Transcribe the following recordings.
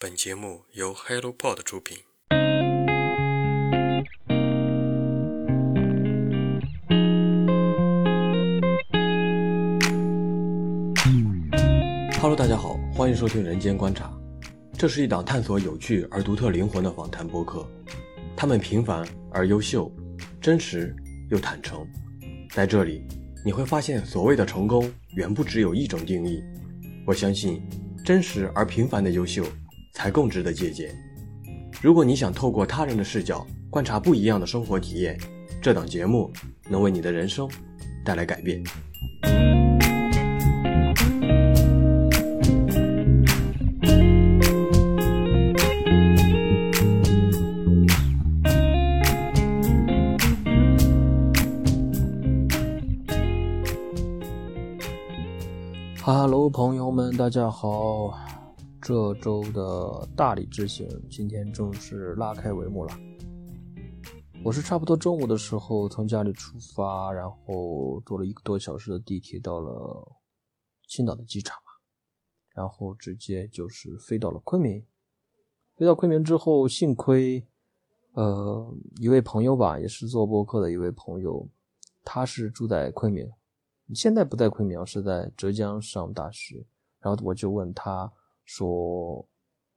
本节目由 HelloPod 出品。Hello，大家好，欢迎收听《人间观察》，这是一档探索有趣而独特灵魂的访谈播客。他们平凡而优秀，真实又坦诚。在这里，你会发现，所谓的成功远不只有一种定义。我相信，真实而平凡的优秀。才更值得借鉴。如果你想透过他人的视角观察不一样的生活体验，这档节目能为你的人生带来改变。Hello，朋友们，大家好。这周的大理之行今天正式拉开帷幕了。我是差不多中午的时候从家里出发，然后坐了一个多小时的地铁到了青岛的机场，然后直接就是飞到了昆明。飞到昆明之后，幸亏，呃，一位朋友吧，也是做播客的一位朋友，他是住在昆明，现在不在昆明，是在浙江上大学。然后我就问他。说，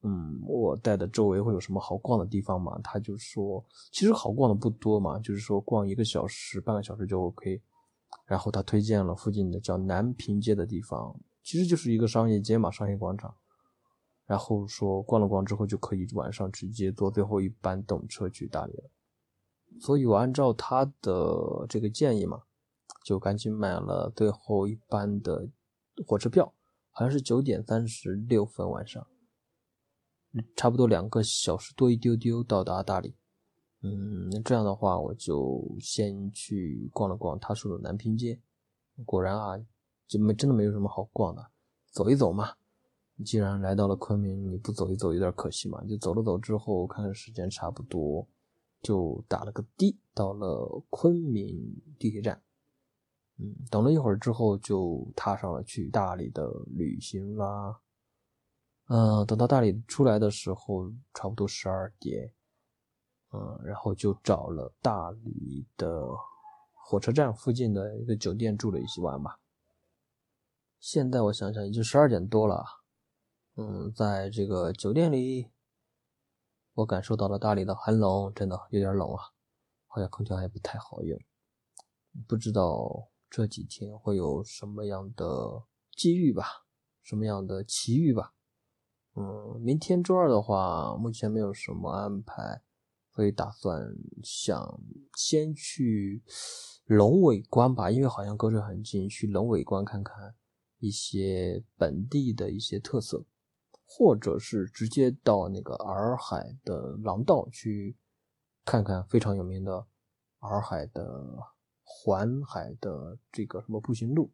嗯，我带的周围会有什么好逛的地方吗？他就说，其实好逛的不多嘛，就是说逛一个小时、半个小时就 OK。然后他推荐了附近的叫南平街的地方，其实就是一个商业街嘛，商业广场。然后说逛了逛之后就可以晚上直接坐最后一班动车去大理了。所以我按照他的这个建议嘛，就赶紧买了最后一班的火车票。好像是九点三十六分晚上，差不多两个小时多一丢丢到达大理。嗯，那这样的话，我就先去逛了逛他说的南平街。果然啊，就没真的没有什么好逛的，走一走嘛。既然来到了昆明，你不走一走有点可惜嘛。就走了走之后，看看时间差不多，就打了个的到了昆明地铁站。嗯，等了一会儿之后，就踏上了去大理的旅行啦。嗯，等到大理出来的时候，差不多十二点。嗯，然后就找了大理的火车站附近的一个酒店住了一晚吧。现在我想想，已经十二点多了。嗯，在这个酒店里，我感受到了大理的寒冷，真的有点冷啊，好像空调还不太好用，不知道。这几天会有什么样的机遇吧？什么样的奇遇吧？嗯，明天周二的话，目前没有什么安排，所以打算想先去龙尾关吧，因为好像隔着很近，去龙尾关看看一些本地的一些特色，或者是直接到那个洱海的廊道去看看非常有名的洱海的。环海的这个什么步行路，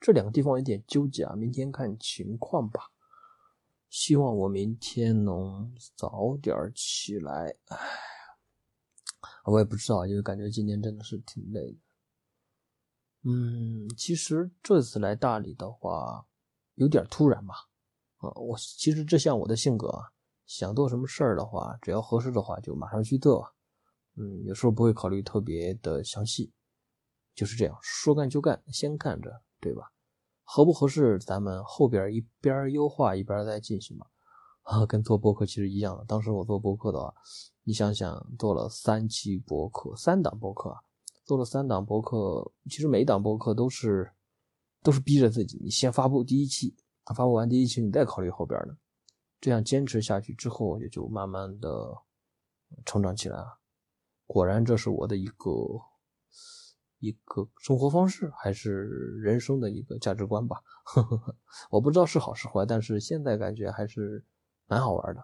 这两个地方有点纠结啊，明天看情况吧。希望我明天能早点起来。哎，我也不知道，因为感觉今天真的是挺累的。嗯，其实这次来大理的话，有点突然吧。啊，我其实这像我的性格啊，想做什么事儿的话，只要合适的话就马上去做。嗯，有时候不会考虑特别的详细。就是这样，说干就干，先干着，对吧？合不合适，咱们后边一边优化一边再进行嘛。啊，跟做博客其实一样的。当时我做博客的话，你想想，做了三期博客，三档博客，做了三档博客，其实每一档博客都是都是逼着自己，你先发布第一期，发布完第一期，你再考虑后边的。这样坚持下去之后，也就慢慢的成长起来了。果然，这是我的一个。一个生活方式，还是人生的一个价值观吧。我不知道是好是坏，但是现在感觉还是蛮好玩的。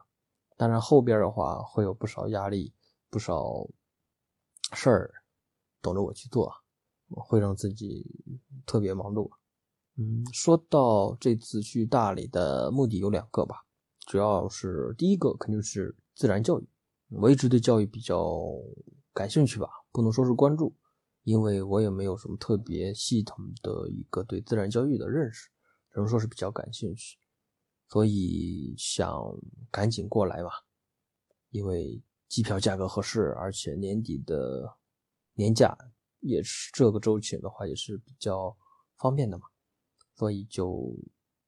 当然后边的话会有不少压力，不少事儿等着我去做，会让自己特别忙碌。嗯，说到这次去大理的目的有两个吧，主要是第一个肯定是自然教育，我一直对教育比较感兴趣吧，不能说是关注。因为我也没有什么特别系统的一个对自然教育的认识，只能说是比较感兴趣，所以想赶紧过来嘛，因为机票价格合适，而且年底的年假也是这个周期的话也是比较方便的嘛，所以就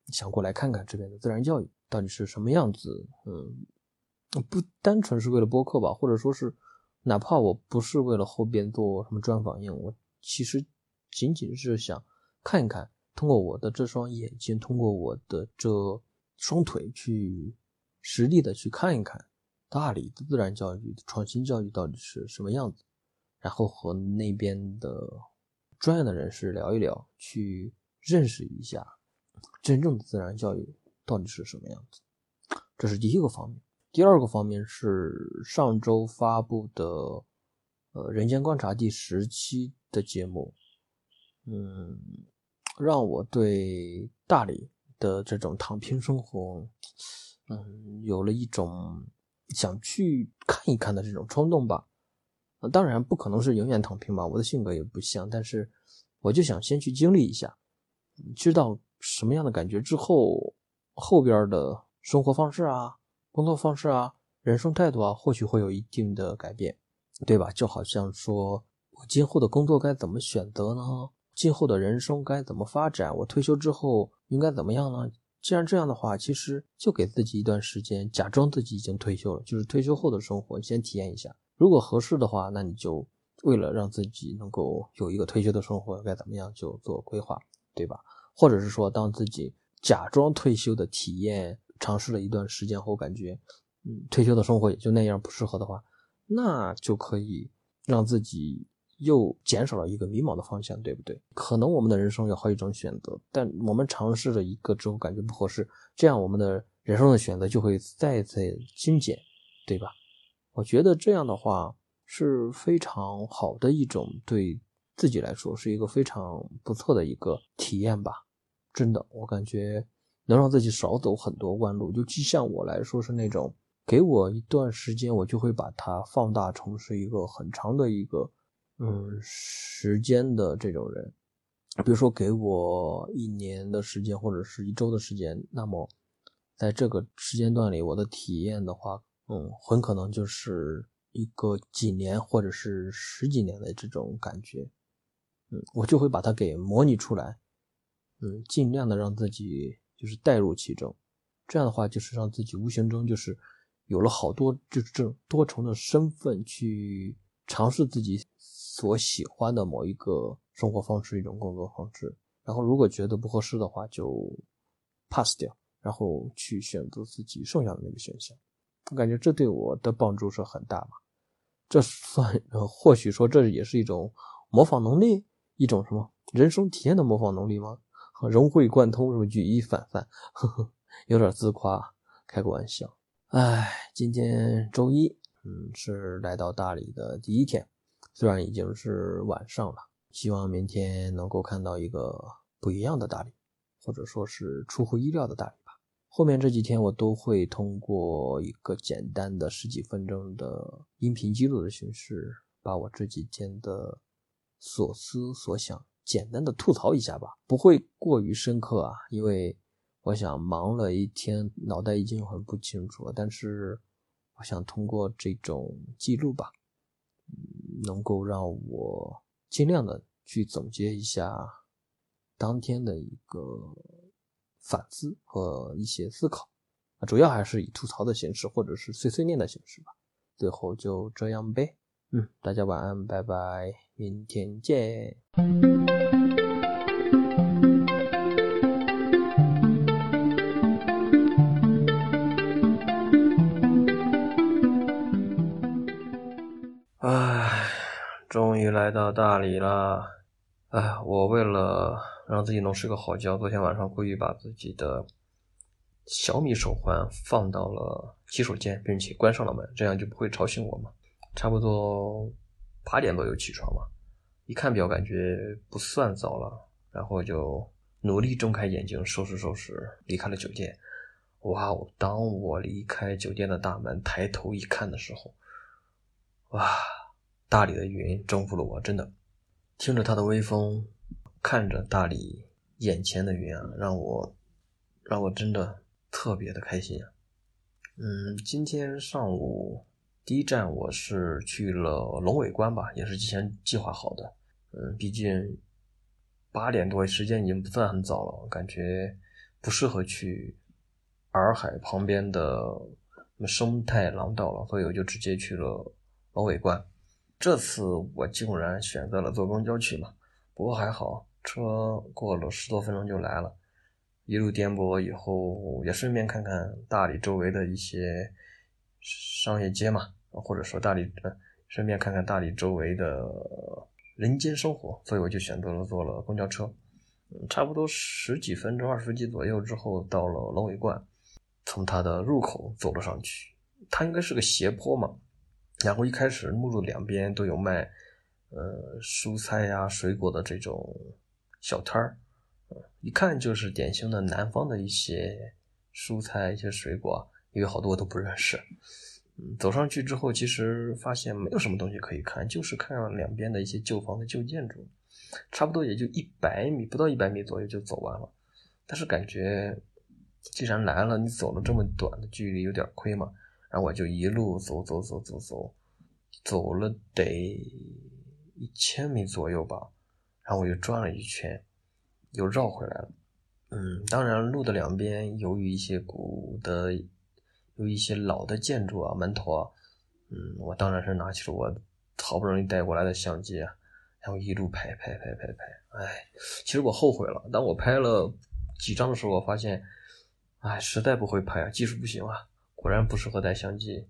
想过来看看这边的自然教育到底是什么样子。嗯，不单纯是为了播客吧，或者说是哪怕我不是为了后边做什么专访用，我其实仅仅是想看一看，通过我的这双眼睛，通过我的这。双腿去实地的去看一看大理的自然教育、创新教育到底是什么样子，然后和那边的专业的人士聊一聊，去认识一下真正的自然教育到底是什么样子。这是第一个方面。第二个方面是上周发布的《呃人间观察》第十期的节目，嗯，让我对大理。的这种躺平生活，嗯，有了一种想去看一看的这种冲动吧。当然不可能是永远躺平吧，我的性格也不像。但是我就想先去经历一下，知道什么样的感觉之后，后边的生活方式啊、工作方式啊、人生态度啊，或许会有一定的改变，对吧？就好像说我今后的工作该怎么选择呢？今后的人生该怎么发展？我退休之后应该怎么样呢？既然这样的话，其实就给自己一段时间，假装自己已经退休了，就是退休后的生活，先体验一下。如果合适的话，那你就为了让自己能够有一个退休的生活，该怎么样就做规划，对吧？或者是说，当自己假装退休的体验尝试了一段时间后，感觉嗯，退休的生活也就那样，不适合的话，那就可以让自己。又减少了一个迷茫的方向，对不对？可能我们的人生有好几种选择，但我们尝试了一个之后感觉不合适，这样我们的人生的选择就会再再精简，对吧？我觉得这样的话是非常好的一种对自己来说是一个非常不错的一个体验吧。真的，我感觉能让自己少走很多弯路。就就像我来说是那种，给我一段时间，我就会把它放大成是一个很长的一个。嗯，时间的这种人，比如说给我一年的时间或者是一周的时间，那么在这个时间段里，我的体验的话，嗯，很可能就是一个几年或者是十几年的这种感觉，嗯，我就会把它给模拟出来，嗯，尽量的让自己就是带入其中，这样的话就是让自己无形中就是有了好多就是这种多重的身份去尝试自己。所喜欢的某一个生活方式，一种工作方式，然后如果觉得不合适的话，就 pass 掉，然后去选择自己剩下的那个选项。我感觉这对我的帮助是很大嘛。这算，或许说这也是一种模仿能力，一种什么人生体验的模仿能力吗？融会贯通，是不举一反三？呵呵，有点自夸，开个玩笑。哎，今天周一，嗯，是来到大理的第一天。虽然已经是晚上了，希望明天能够看到一个不一样的大理，或者说是出乎意料的大理吧。后面这几天我都会通过一个简单的十几分钟的音频记录的形式，把我这几天的所思所想简单的吐槽一下吧，不会过于深刻啊，因为我想忙了一天，脑袋已经很不清楚了。但是我想通过这种记录吧。能够让我尽量的去总结一下当天的一个反思和一些思考，啊，主要还是以吐槽的形式或者是碎碎念的形式吧。最后就这样呗，嗯，大家晚安，拜拜，明天见。终于来到大理了，哎，我为了让自己能睡个好觉，昨天晚上故意把自己的小米手环放到了洗手间，并且关上了门，这样就不会吵醒我嘛。差不多八点多就起床嘛，一看表感觉不算早了，然后就努力睁开眼睛，收拾收拾，离开了酒店。哇哦！当我离开酒店的大门，抬头一看的时候，哇！大理的云征服了我，真的，听着它的微风，看着大理眼前的云啊，让我，让我真的特别的开心啊。嗯，今天上午第一站我是去了龙尾关吧，也是提前计划好的。嗯，毕竟八点多时间已经不算很早了，感觉不适合去洱海旁边的生态廊道了，所以我就直接去了龙尾关。这次我竟然选择了坐公交去嘛，不过还好，车过了十多分钟就来了。一路颠簸以后，也顺便看看大理周围的一些商业街嘛，或者说大理，顺便看看大理周围的人间生活，所以我就选择了坐了公交车。差不多十几分钟、二十分钟左右之后，到了龙尾观，从它的入口走了上去。它应该是个斜坡嘛，然后一开始目路两边都有卖，呃，蔬菜呀、水果的这种小摊儿。一看就是典型的南方的一些蔬菜、一些水果，因为好多我都不认识。嗯，走上去之后，其实发现没有什么东西可以看，就是看两边的一些旧房子、旧建筑，差不多也就一百米，不到一百米左右就走完了。但是感觉既然来了，你走了这么短的距离，有点亏嘛。然后我就一路走走走走走，走了得一千米左右吧，然后我又转了一圈。又绕回来了，嗯，当然路的两边由于一些古的，有一些老的建筑啊、门头啊，嗯，我当然是拿起了我好不容易带过来的相机啊，然后一路拍拍拍拍拍，哎，其实我后悔了，当我拍了几张的时候，我发现，哎，实在不会拍啊，技术不行啊，果然不适合带相机，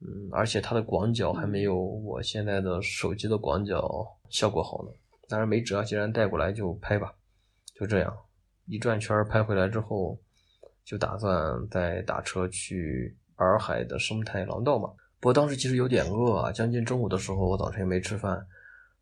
嗯，而且它的广角还没有我现在的手机的广角效果好呢，当然没辙，既然带过来就拍吧。就这样。一转圈拍回来之后，就打算再打车去洱海的生态廊道嘛。不过当时其实有点饿啊，将近中午的时候，我早晨也没吃饭，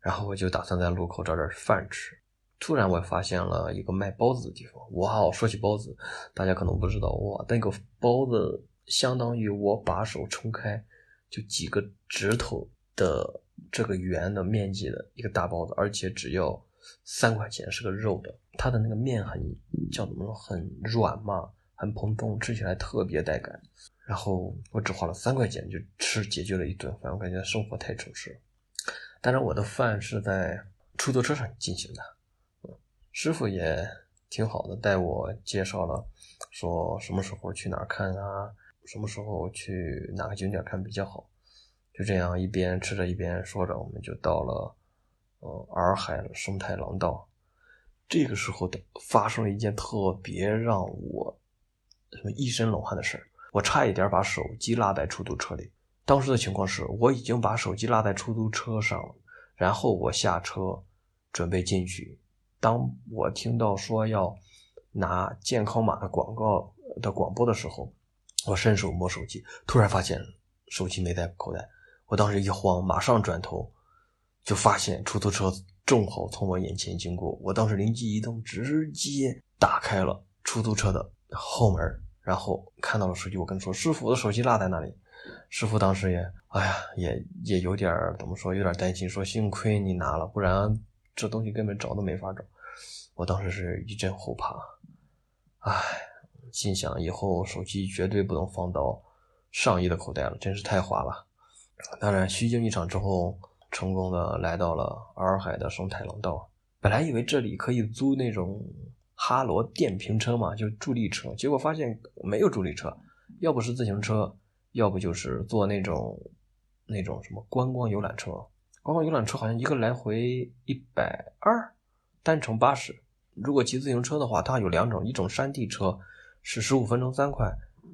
然后我就打算在路口找点饭吃。突然我发现了一个卖包子的地方，哇！说起包子，大家可能不知道，哇，那个包子相当于我把手撑开就几个指头的这个圆的面积的一个大包子，而且只要。三块钱是个肉的，它的那个面很叫怎么说，很软嘛，很蓬松，吃起来特别带感。然后我只花了三块钱就吃解决了一顿饭，我感觉生活太充实了。当然我的饭是在出租车上进行的，师傅也挺好的，带我介绍了，说什么时候去哪儿看啊，什么时候去哪个景点看比较好。就这样一边吃着一边说着，我们就到了。呃，洱海生态廊道，这个时候的发生了一件特别让我什么一身冷汗的事儿，我差一点把手机落在出租车里。当时的情况是，我已经把手机落在出租车上了，然后我下车准备进去。当我听到说要拿健康码的广告的广播的时候，我伸手摸手机，突然发现手机没在口袋，我当时一慌，马上转头。就发现出租车正好从我眼前经过，我当时灵机一动，直接打开了出租车的后门，然后看到了手机，我跟说：“师傅，我的手机落在那里。”师傅当时也，哎呀，也也有点怎么说，有点担心，说：“幸亏你拿了，不然这东西根本找都没法找。”我当时是一阵后怕，哎，心想以后手机绝对不能放到上衣的口袋了，真是太滑了。当然，虚惊一场之后。成功的来到了洱海的生态廊道，本来以为这里可以租那种哈罗电瓶车嘛，就助力车，结果发现没有助力车，要不是自行车，要不就是坐那种那种什么观光游览车。观光游览车好像一个来回一百二，单程八十。如果骑自行车的话，它有两种，一种山地车是十五分钟三块，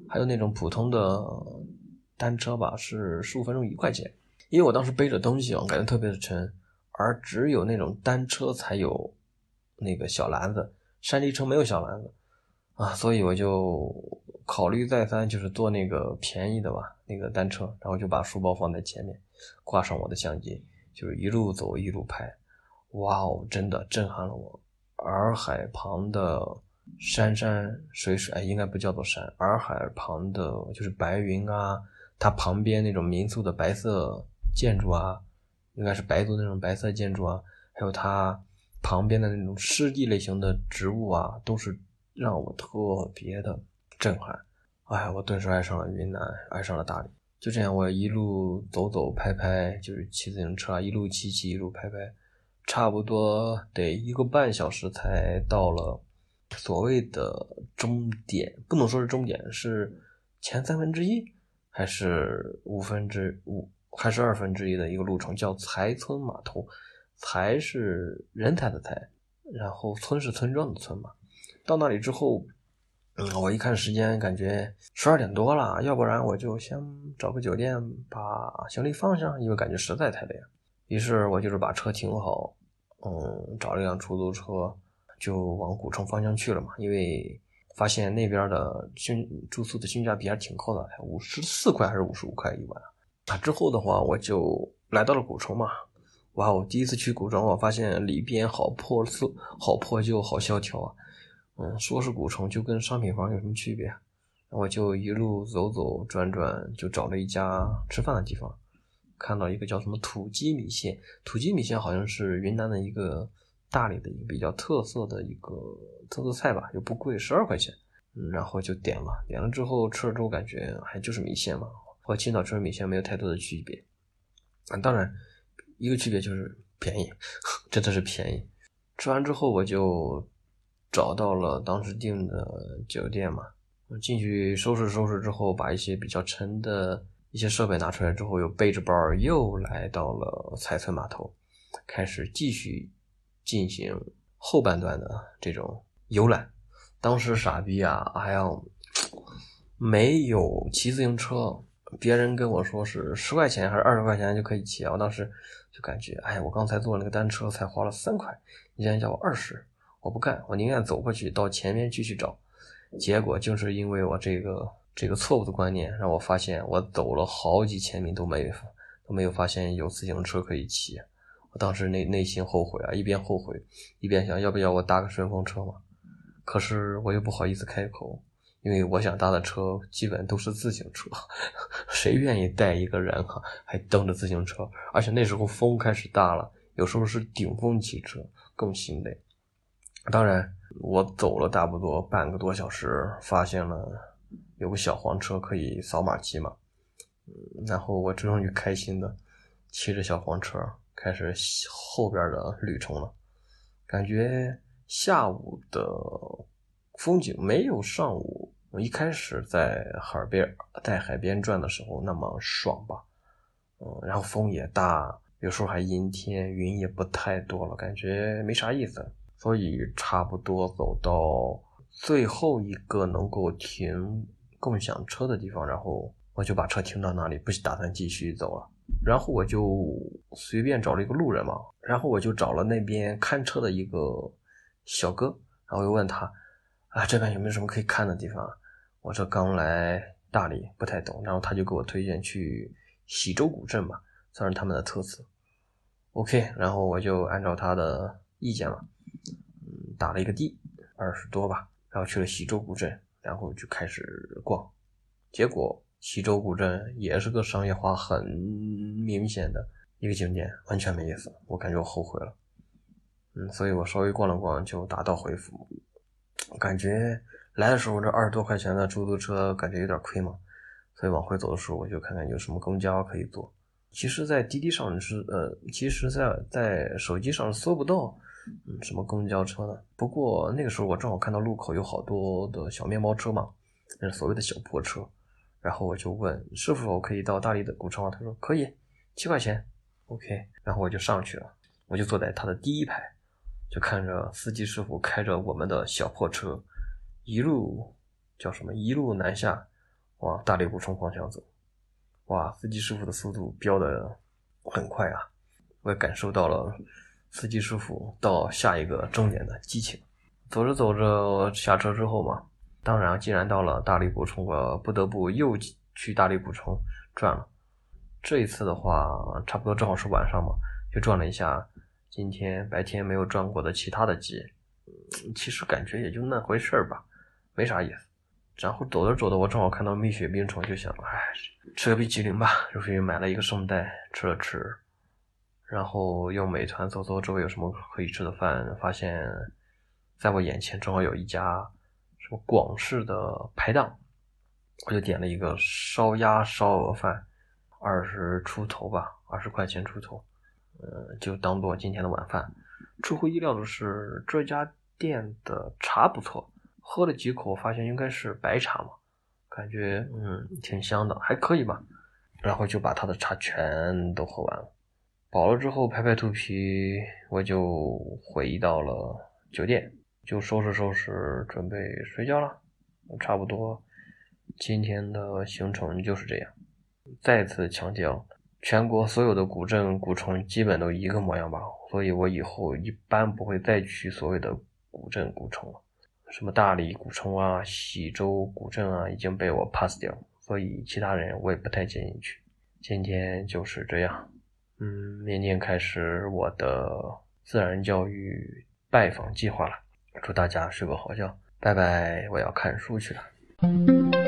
还有那种普通的单车吧，是十五分钟一块钱。因为我当时背着东西我，感觉特别的沉，而只有那种单车才有那个小篮子，山地车没有小篮子啊，所以我就考虑再三，就是坐那个便宜的吧，那个单车，然后就把书包放在前面，挂上我的相机，就是一路走一路拍，哇哦，真的震撼了我！洱海旁的山山水水，哎，应该不叫做山，洱海旁的就是白云啊，它旁边那种民宿的白色。建筑啊，应该是白族那种白色建筑啊，还有它旁边的那种湿地类型的植物啊，都是让我特别的震撼。哎，我顿时爱上了云南，爱上了大理。就这样，我一路走走拍拍，就是骑自行车啊，一路骑骑，一路拍拍，差不多得一个半小时才到了所谓的终点。不能说是终点，是前三分之一，还是五分之五，还是二分之一的一个路程，叫才村码头。台是人才的才，然后村是村庄的村嘛。到那里之后。嗯，我一看时间，感觉十二点多了，要不然我就先找个酒店把行李放下，因为感觉实在太累了。于是我就是把车停好，嗯，找了一辆出租车，就往古城方向去了嘛。因为发现那边的性住宿的性价比还挺高的，五十四块还是五十五块一晚。啊，之后的话我就来到了古城嘛。哇，我第一次去古城，我发现里边好破旧，好破旧，好萧条啊。嗯，说是古城，就跟商品房有什么区别？我就一路走走转转，就找了一家吃饭的地方，看到一个叫什么土鸡米线。土鸡米线好像是云南的一个大理的一个比较特色的一个特色菜吧，又不贵，十二块钱。嗯，然后就点了，点了之后吃了之后感觉还就是米线嘛，和青岛吃的米线没有太多的区别。啊，当然一个区别就是便宜，真的是便宜。吃完之后我就。找到了当时订的酒店嘛，进去收拾收拾之后，把一些比较沉的一些设备拿出来之后，又背着包又来到了彩村码头，开始继续进行后半段的这种游览。当时傻逼啊，还要没有骑自行车，别人跟我说是十块钱还是二十块钱就可以骑，我当时就感觉，哎，我刚才坐那个单车才花了三块，你竟然叫我二十。我不干，我宁愿走过去到前面继续找。结果就是因为我这个这个错误的观念，让我发现我走了好几千米都没都没有发现有自行车可以骑。我当时内内心后悔啊，一边后悔一边想要不要我搭个顺风车嘛。可是我又不好意思开口，因为我想搭的车基本都是自行车，谁愿意带一个人哈还蹬着自行车？而且那时候风开始大了，有时候是顶风骑车，更心累。当然，我走了差不多半个多小时，发现了有个小黄车可以扫码骑嘛。然后我终于开心的骑着小黄车开始后边的旅程了。感觉下午的风景没有上午我一开始在海边在海边转的时候那么爽吧。嗯，然后风也大，有时候还阴天，云也不太多了，感觉没啥意思。所以差不多走到最后一个能够停共享车的地方，然后我就把车停到那里，不打算继续走了。然后我就随便找了一个路人嘛，然后我就找了那边看车的一个小哥，然后又问他啊这边有没有什么可以看的地方？我这刚来大理不太懂，然后他就给我推荐去喜洲古镇嘛，算是他们的特色。OK，然后我就按照他的意见了。打了一个的，二十多吧，然后去了喜洲古镇，然后就开始逛，结果喜洲古镇也是个商业化很明显的一个景点，完全没意思，我感觉我后悔了，嗯，所以我稍微逛了逛就打道回府，感觉来的时候这二十多块钱的出租车感觉有点亏嘛，所以往回走的时候我就看看有什么公交可以坐，其实，在滴滴上是呃，其实在在手机上搜不到。嗯，什么公交车的？不过那个时候我正好看到路口有好多的小面包车嘛，那所谓的小破车。然后我就问是否可以到大理的古城啊？他说可以，七块钱，OK。然后我就上去了，我就坐在他的第一排，就看着司机师傅开着我们的小破车，一路叫什么？一路南下，往大理古城方向走。哇，司机师傅的速度飙的很快啊！我也感受到了。司机师傅到下一个终点的激情，走着走着下车之后嘛，当然，既然到了大理古城，我不得不又去大理古城转了。这一次的话，差不多正好是晚上嘛，就转了一下今天白天没有转过的其他的街。其实感觉也就那回事儿吧，没啥意思。然后走着走着，我正好看到蜜雪冰城，就想，哎，吃个冰淇淋吧，就去买了一个圣代吃了吃。然后用美团搜搜周围有什么可以吃的饭，发现在我眼前正好有一家什么广式的排档，我就点了一个烧鸭烧鹅饭，二十出头吧，二十块钱出头，呃，就当做今天的晚饭。出乎意料的是，这家店的茶不错，喝了几口发现应该是白茶嘛，感觉嗯挺香的，还可以吧。然后就把他的茶全都喝完了。饱了之后拍拍肚皮，我就回到了酒店，就收拾收拾准备睡觉了。差不多，今天的行程就是这样。再次强调，全国所有的古镇古城基本都一个模样吧，所以我以后一般不会再去所谓的古镇古城了。什么大理古城啊、喜洲古镇啊，已经被我 pass 掉，所以其他人我也不太建议去。今天就是这样。嗯，明天开始我的自然教育拜访计划了。祝大家睡个好觉，拜拜！我要看书去了。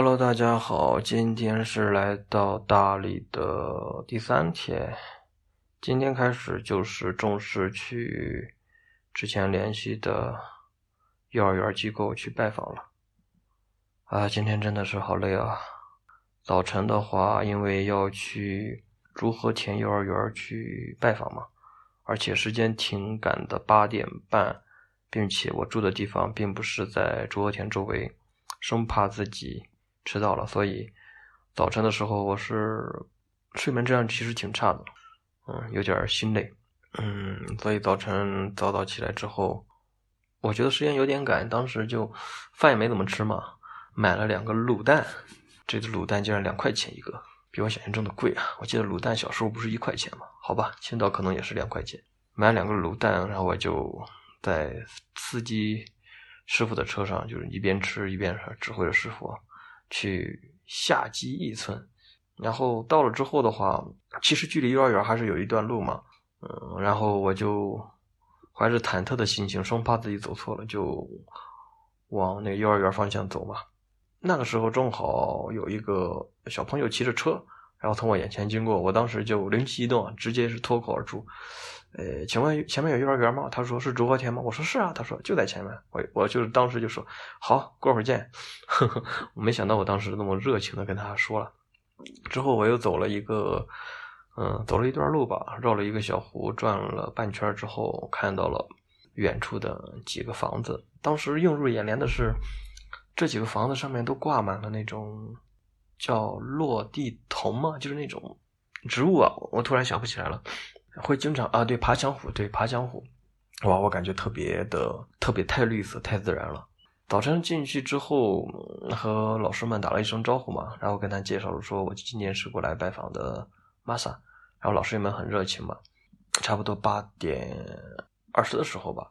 Hello，大家好，今天是来到大理的第三天，今天开始就是正式去。之前联系的幼儿园机构去拜访了，啊，今天真的是好累啊！早晨的话，因为要去竹和田幼儿园去拜访嘛，而且时间挺赶的，八点半，并且我住的地方并不是在竹和田周围，生怕自己迟到了，所以早晨的时候我是睡眠质量其实挺差的，嗯，有点心累。嗯，所以早晨早早起来之后，我觉得时间有点赶，当时就饭也没怎么吃嘛，买了两个卤蛋，这个卤蛋竟然两块钱一个，比我想象中的贵啊！我记得卤蛋小时候不是一块钱吗？好吧，青岛可能也是两块钱，买两个卤蛋，然后我就在司机师傅的车上，就是一边吃一边指挥着师傅去下基一村，然后到了之后的话，其实距离幼儿园还是有一段路嘛。嗯，然后我就怀着忐忑的心情，生怕自己走错了，就往那个幼儿园方向走嘛。那个时候正好有一个小朋友骑着车，然后从我眼前经过，我当时就灵机一动，直接是脱口而出：“呃，请问前面有幼儿园吗？”他说：“是竹和田吗？”我说：“是啊。”他说：“就在前面。”我我就是当时就说：“好，过会儿见。”我没想到我当时那么热情的跟他说了。之后我又走了一个。嗯，走了一段路吧，绕了一个小湖，转了半圈之后，看到了远处的几个房子。当时映入眼帘的是，这几个房子上面都挂满了那种叫落地桐嘛，就是那种植物啊。我突然想不起来了，会经常啊，对，爬墙虎，对，爬墙虎。哇，我感觉特别的，特别太绿色，太自然了。早晨进去之后，和老师们打了一声招呼嘛，然后跟他介绍了，说我今年是过来拜访的玛莎。然后老师们很热情嘛，差不多八点二十的时候吧，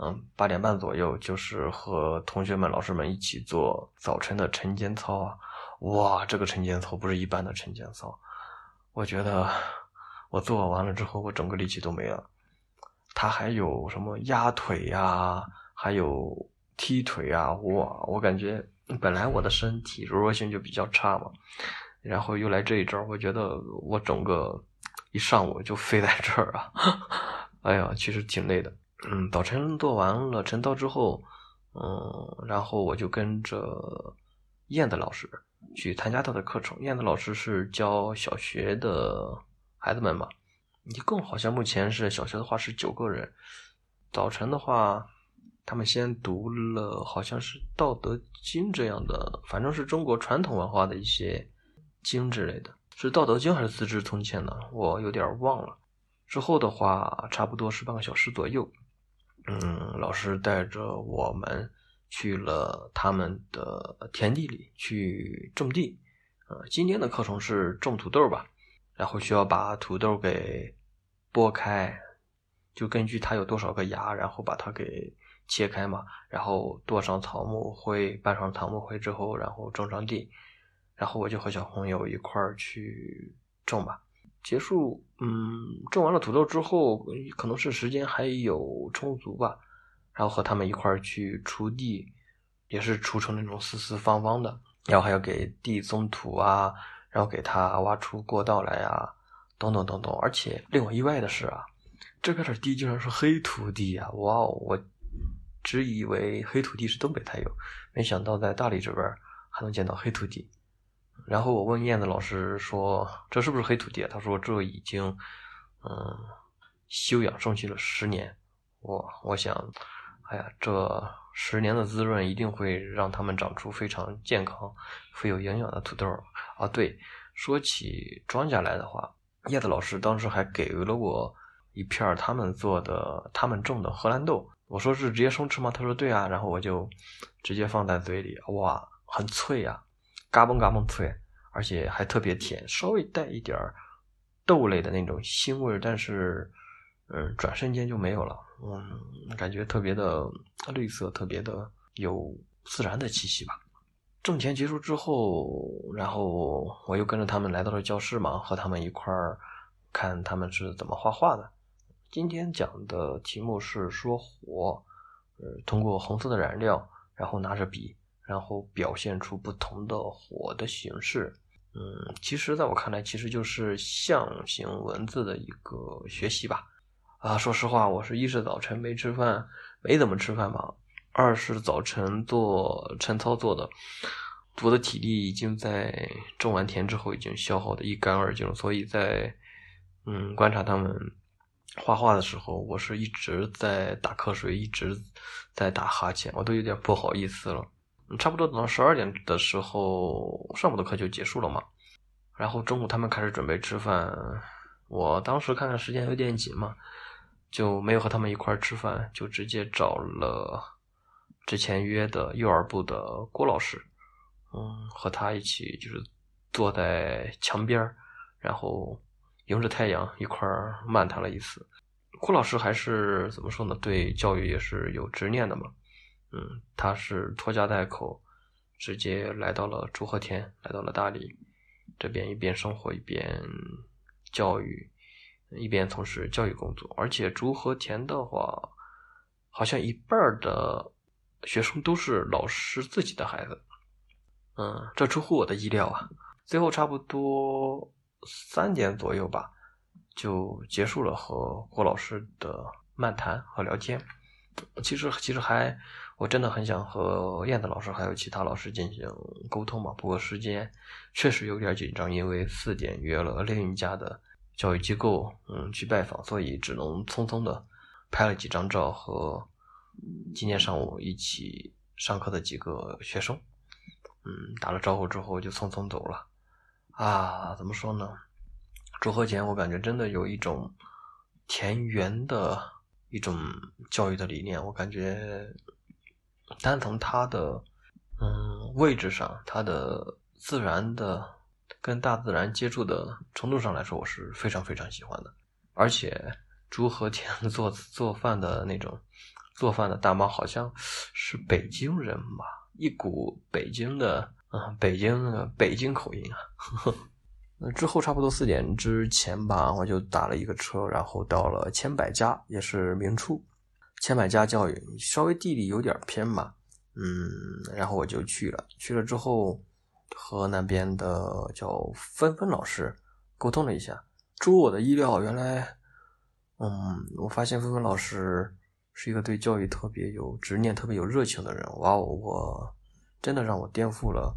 嗯，八点半左右，就是和同学们、老师们一起做早晨的晨间操啊。哇，这个晨间操不是一般的晨间操，我觉得我做完了之后，我整个力气都没了。他还有什么压腿呀，还有踢腿啊，哇，我感觉本来我的身体柔弱性就比较差嘛，然后又来这一招，我觉得我整个。一上午就飞在这儿啊，哎呀，其实挺累的。嗯，早晨做完了晨操之后，嗯，然后我就跟着燕子老师去参加他的课程。燕子老师是教小学的孩子们嘛，一共好像目前是小学的话是九个人。早晨的话，他们先读了好像是《道德经》这样的，反正是中国传统文化的一些经之类的。是《道德经》还是《资治通鉴》呢？我有点忘了。之后的话，差不多是半个小时左右。嗯，老师带着我们去了他们的田地里去种地。呃，今天的课程是种土豆吧？然后需要把土豆给剥开，就根据它有多少个芽，然后把它给切开嘛。然后剁上草木灰，拌上草木灰之后，然后种上地。然后我就和小朋友一块儿去种吧。结束，嗯，种完了土豆之后，可能是时间还有充足吧。然后和他们一块儿去锄地，也是锄成那种四四方方的。然后还要给地松土啊，然后给它挖出过道来呀，等等等等。而且令我意外的是啊，这边的地竟然是黑土地啊！哇哦，我只以为黑土地是东北才有，没想到在大理这边还能见到黑土地。然后我问燕子老师说：“这是不是黑土地？”他说：“这已经嗯休养生息了十年。”我我想，哎呀，这十年的滋润一定会让他们长出非常健康、富有营养的土豆啊！对，说起庄稼来的话，叶子老师当时还给了我一片他们做的、他们种的荷兰豆。我说是直接生吃吗？他说对啊。然后我就直接放在嘴里，哇，很脆呀，嘎嘣嘎嘣脆，而且还特别甜，稍微带一点豆类的那种腥味，但是。嗯，转瞬间就没有了。嗯，感觉特别的绿色，特别的有自然的气息吧。挣钱结束之后，然后我又跟着他们来到了教室嘛，和他们一块儿看他们是怎么画画的。今天讲的题目是说火，呃，通过红色的染料，然后拿着笔，然后表现出不同的火的形式。嗯，其实在我看来，其实就是象形文字的一个学习吧。啊，说实话，我是一直早晨没吃饭，没怎么吃饭嘛；二是早晨做晨操做的，我的体力已经在种完田之后已经消耗的一干二净，所以在嗯观察他们画画的时候，我是一直在打瞌睡，一直在打哈欠，我都有点不好意思了。差不多等到十二点的时候，上午的课就结束了嘛，然后中午他们开始准备吃饭，我当时看看时间有点紧嘛。就没有和他们一块吃饭，就直接找了之前约的幼儿部的郭老师，嗯，和他一起就是坐在墙边儿然后迎着太阳一块儿漫谈了一次。郭老师还是怎么说呢？对教育也是有执念的嘛，嗯，他是拖家带口，直接来到了朱和田，来到了大理这边，一边生活一边教育。一边从事教育工作，而且竹和田的话，好像一半的学生都是老师自己的孩子。嗯，这出乎我的意料啊！最后差不多三点左右吧，就结束了和郭老师的漫谈和聊天。其实，其实还我真的很想和燕子老师还有其他老师进行沟通嘛，不过时间确实有点紧张，因为四点约了另一家的。教育机构，嗯，去拜访，所以只能匆匆的拍了几张照，和今天上午一起上课的几个学生，嗯，打了招呼之后就匆匆走了。啊，怎么说呢？朱和田，我感觉真的有一种田园的一种教育的理念。我感觉单从他的嗯位置上，他的自然的。跟大自然接触的程度上来说，我是非常非常喜欢的。而且朱和田做做饭的那种做饭的大妈，好像是北京人吧，一股北京的啊北京的北京口音啊。那之后差不多四点之前吧，我就打了一个车，然后到了千百家，也是明初。千百家教育稍微地理有点偏嘛，嗯，然后我就去了。去了之后。和那边的叫芬芬老师沟通了一下，出我的意料，原来，嗯，我发现芬芬老师是一个对教育特别有执念、特别有热情的人。哇哦，我真的让我颠覆了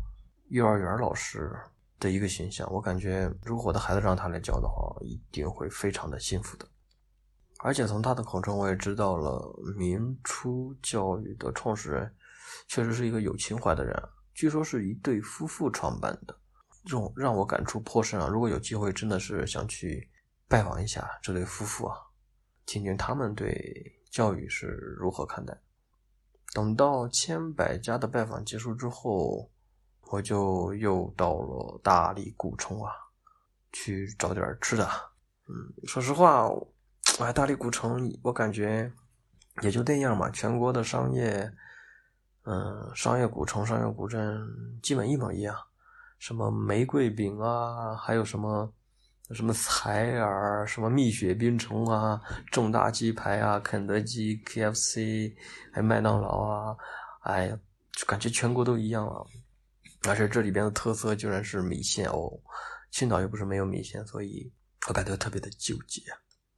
幼儿园老师的一个形象。我感觉，如果我的孩子让他来教的话，一定会非常的幸福的。而且从他的口中，我也知道了明初教育的创始人确实是一个有情怀的人。据说是一对夫妇创办的，这种让我感触颇深啊！如果有机会，真的是想去拜访一下这对夫妇啊，听听他们对教育是如何看待。等到千百家的拜访结束之后，我就又到了大理古城啊，去找点吃的。嗯，说实话，哎，大理古城，我感觉也就那样嘛，全国的商业。嗯，商业古城、商业古镇基本一模一样，什么玫瑰饼啊，还有什么什么采耳、什么蜜雪冰城啊，重大鸡排啊，肯德基、KFC，还有麦当劳啊，哎呀，就感觉全国都一样了。而且这里边的特色居然是米线哦，青岛又不是没有米线，所以我感觉特别的纠结。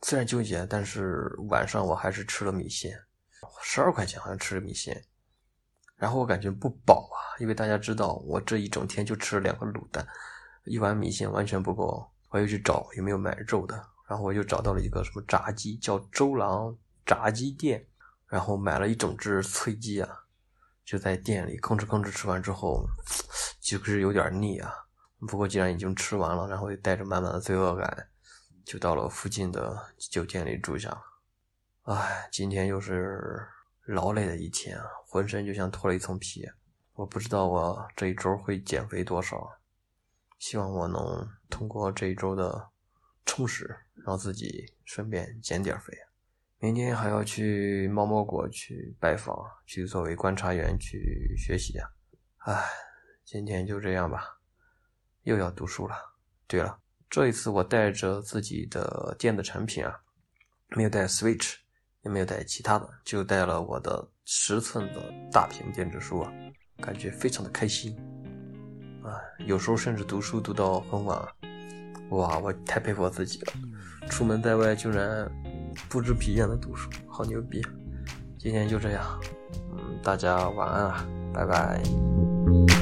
虽然纠结，但是晚上我还是吃了米线，十二块钱好像吃了米线。然后我感觉不饱啊，因为大家知道我这一整天就吃了两个卤蛋，一碗米线完全不够。我又去找有没有买肉的，然后我就找到了一个什么炸鸡，叫周郎炸鸡店，然后买了一整只脆鸡啊，就在店里吭哧吭哧吃完之后，就是有点腻啊。不过既然已经吃完了，然后就带着满满的罪恶感，就到了附近的酒店里住下了。唉，今天又是劳累的一天，浑身就像脱了一层皮。我不知道我这一周会减肥多少。希望我能通过这一周的充实，让自己顺便减点肥。明天还要去猫猫国去拜访，去作为观察员去学习啊。唉，今天就这样吧，又要读书了。对了，这一次我带着自己的电子产品啊，没有带 Switch，也没有带其他的，就带了我的十寸的大屏电子书啊，感觉非常的开心。啊，有时候甚至读书读到很晚，哇，我太佩服我自己了！出门在外竟然不知疲倦的读书，好牛逼！今天就这样，嗯，大家晚安啊，拜拜。